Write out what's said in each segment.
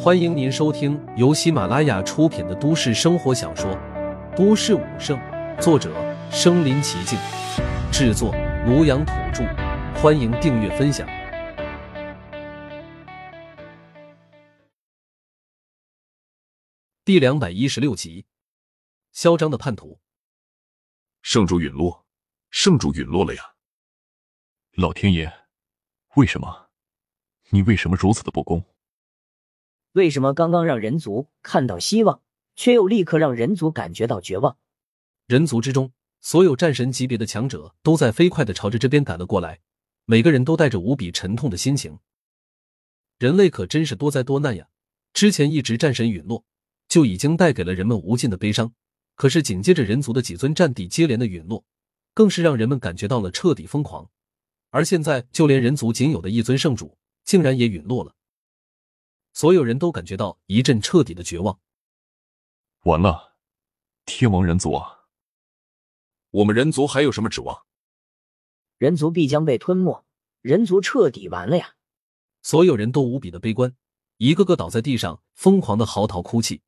欢迎您收听由喜马拉雅出品的都市生活小说《都市武圣》，作者：身临其境，制作：庐阳土著。欢迎订阅分享。第两百一十六集，嚣张的叛徒。圣主陨落，圣主陨落了呀！老天爷，为什么？你为什么如此的不公？为什么刚刚让人族看到希望，却又立刻让人族感觉到绝望？人族之中，所有战神级别的强者都在飞快的朝着这边赶了过来，每个人都带着无比沉痛的心情。人类可真是多灾多难呀！之前一直战神陨落，就已经带给了人们无尽的悲伤。可是紧接着人族的几尊战帝接连的陨落，更是让人们感觉到了彻底疯狂。而现在，就连人族仅有的一尊圣主，竟然也陨落了。所有人都感觉到一阵彻底的绝望。完了，天王人族啊！我们人族还有什么指望？人族必将被吞没，人族彻底完了呀！所有人都无比的悲观，一个个倒在地上，疯狂的嚎啕哭泣。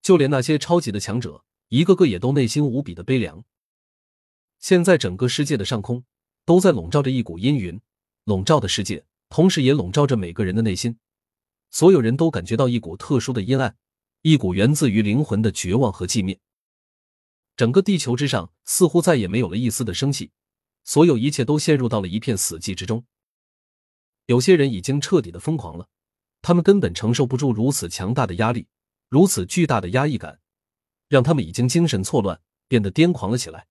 就连那些超级的强者，一个个也都内心无比的悲凉。现在整个世界的上空都在笼罩着一股阴云，笼罩的世界，同时也笼罩着每个人的内心。所有人都感觉到一股特殊的阴暗，一股源自于灵魂的绝望和寂灭。整个地球之上似乎再也没有了一丝的生气，所有一切都陷入到了一片死寂之中。有些人已经彻底的疯狂了，他们根本承受不住如此强大的压力，如此巨大的压抑感，让他们已经精神错乱，变得癫狂了起来。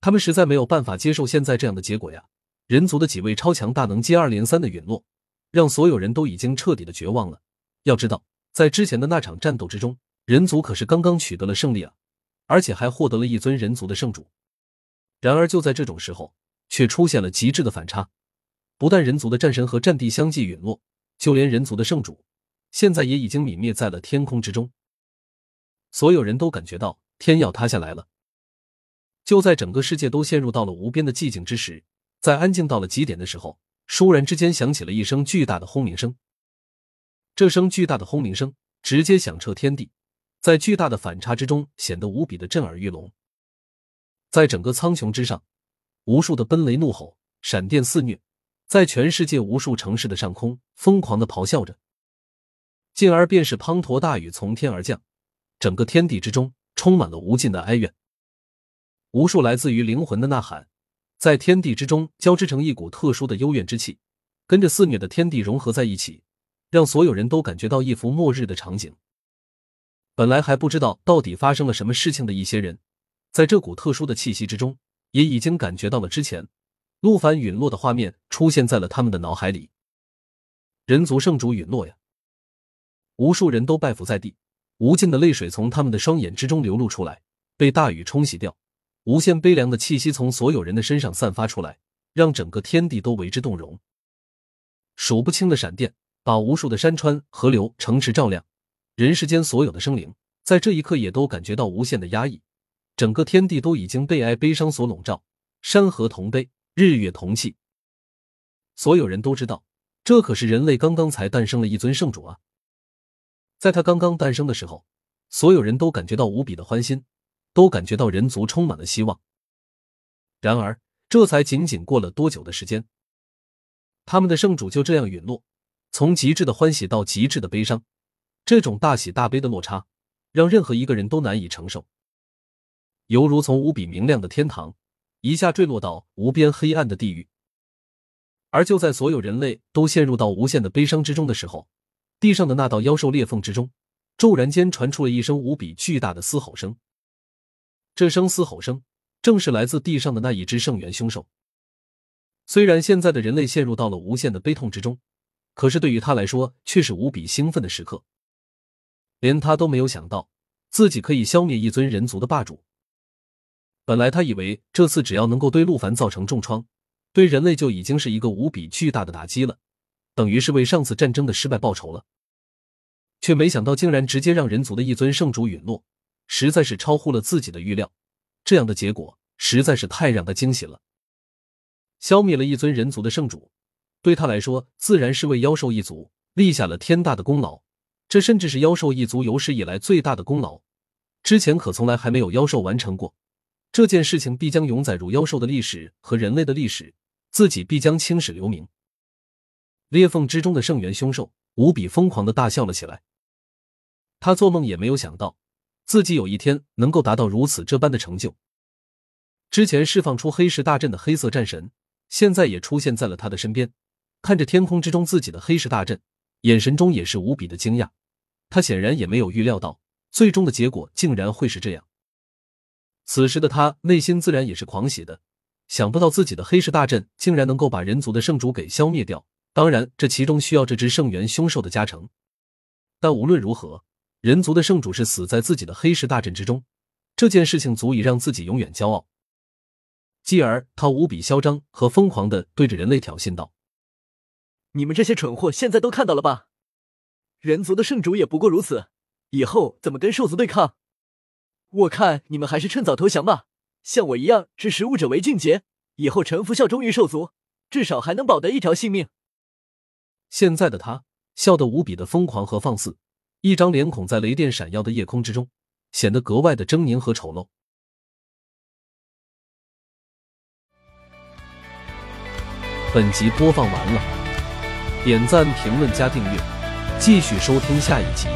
他们实在没有办法接受现在这样的结果呀！人族的几位超强大能接二连三的陨落。让所有人都已经彻底的绝望了。要知道，在之前的那场战斗之中，人族可是刚刚取得了胜利啊，而且还获得了一尊人族的圣主。然而就在这种时候，却出现了极致的反差。不但人族的战神和战帝相继陨落，就连人族的圣主，现在也已经泯灭在了天空之中。所有人都感觉到天要塌下来了。就在整个世界都陷入到了无边的寂静之时，在安静到了极点的时候。倏然之间，响起了一声巨大的轰鸣声。这声巨大的轰鸣声直接响彻天地，在巨大的反差之中，显得无比的震耳欲聋。在整个苍穹之上，无数的奔雷怒吼、闪电肆虐，在全世界无数城市的上空疯狂的咆哮着。进而便是滂沱大雨从天而降，整个天地之中充满了无尽的哀怨，无数来自于灵魂的呐喊。在天地之中交织成一股特殊的幽怨之气，跟着肆虐的天地融合在一起，让所有人都感觉到一幅末日的场景。本来还不知道到底发生了什么事情的一些人，在这股特殊的气息之中，也已经感觉到了之前陆凡陨落的画面出现在了他们的脑海里。人族圣主陨落呀！无数人都拜伏在地，无尽的泪水从他们的双眼之中流露出来，被大雨冲洗掉。无限悲凉的气息从所有人的身上散发出来，让整个天地都为之动容。数不清的闪电把无数的山川、河流、城池照亮，人世间所有的生灵在这一刻也都感觉到无限的压抑。整个天地都已经被哀悲伤所笼罩，山河同悲，日月同泣。所有人都知道，这可是人类刚刚才诞生了一尊圣主啊！在他刚刚诞生的时候，所有人都感觉到无比的欢欣。都感觉到人族充满了希望。然而，这才仅仅过了多久的时间，他们的圣主就这样陨落。从极致的欢喜到极致的悲伤，这种大喜大悲的落差，让任何一个人都难以承受，犹如从无比明亮的天堂一下坠落到无边黑暗的地狱。而就在所有人类都陷入到无限的悲伤之中的时候，地上的那道妖兽裂缝之中，骤然间传出了一声无比巨大的嘶吼声。这声嘶吼声，正是来自地上的那一只圣元凶兽。虽然现在的人类陷入到了无限的悲痛之中，可是对于他来说，却是无比兴奋的时刻。连他都没有想到，自己可以消灭一尊人族的霸主。本来他以为这次只要能够对陆凡造成重创，对人类就已经是一个无比巨大的打击了，等于是为上次战争的失败报仇了。却没想到，竟然直接让人族的一尊圣主陨落。实在是超乎了自己的预料，这样的结果实在是太让他惊喜了。消灭了一尊人族的圣主，对他来说自然是为妖兽一族立下了天大的功劳，这甚至是妖兽一族有史以来最大的功劳，之前可从来还没有妖兽完成过。这件事情必将永载入妖兽的历史和人类的历史，自己必将青史留名。裂缝之中的圣元凶兽无比疯狂的大笑了起来，他做梦也没有想到，自己有一天能够达到如此这般的成就。之前释放出黑石大阵的黑色战神，现在也出现在了他的身边，看着天空之中自己的黑石大阵。眼神中也是无比的惊讶，他显然也没有预料到最终的结果竟然会是这样。此时的他内心自然也是狂喜的，想不到自己的黑石大阵竟然能够把人族的圣主给消灭掉。当然，这其中需要这只圣元凶兽的加成。但无论如何，人族的圣主是死在自己的黑石大阵之中，这件事情足以让自己永远骄傲。继而，他无比嚣张和疯狂的对着人类挑衅道。你们这些蠢货，现在都看到了吧？人族的圣主也不过如此，以后怎么跟兽族对抗？我看你们还是趁早投降吧。像我一样知食物者为俊杰，以后臣服效忠于兽族，至少还能保得一条性命。现在的他笑得无比的疯狂和放肆，一张脸孔在雷电闪耀的夜空之中显得格外的狰狞和丑陋。本集播放完了。点赞、评论、加订阅，继续收听下一集。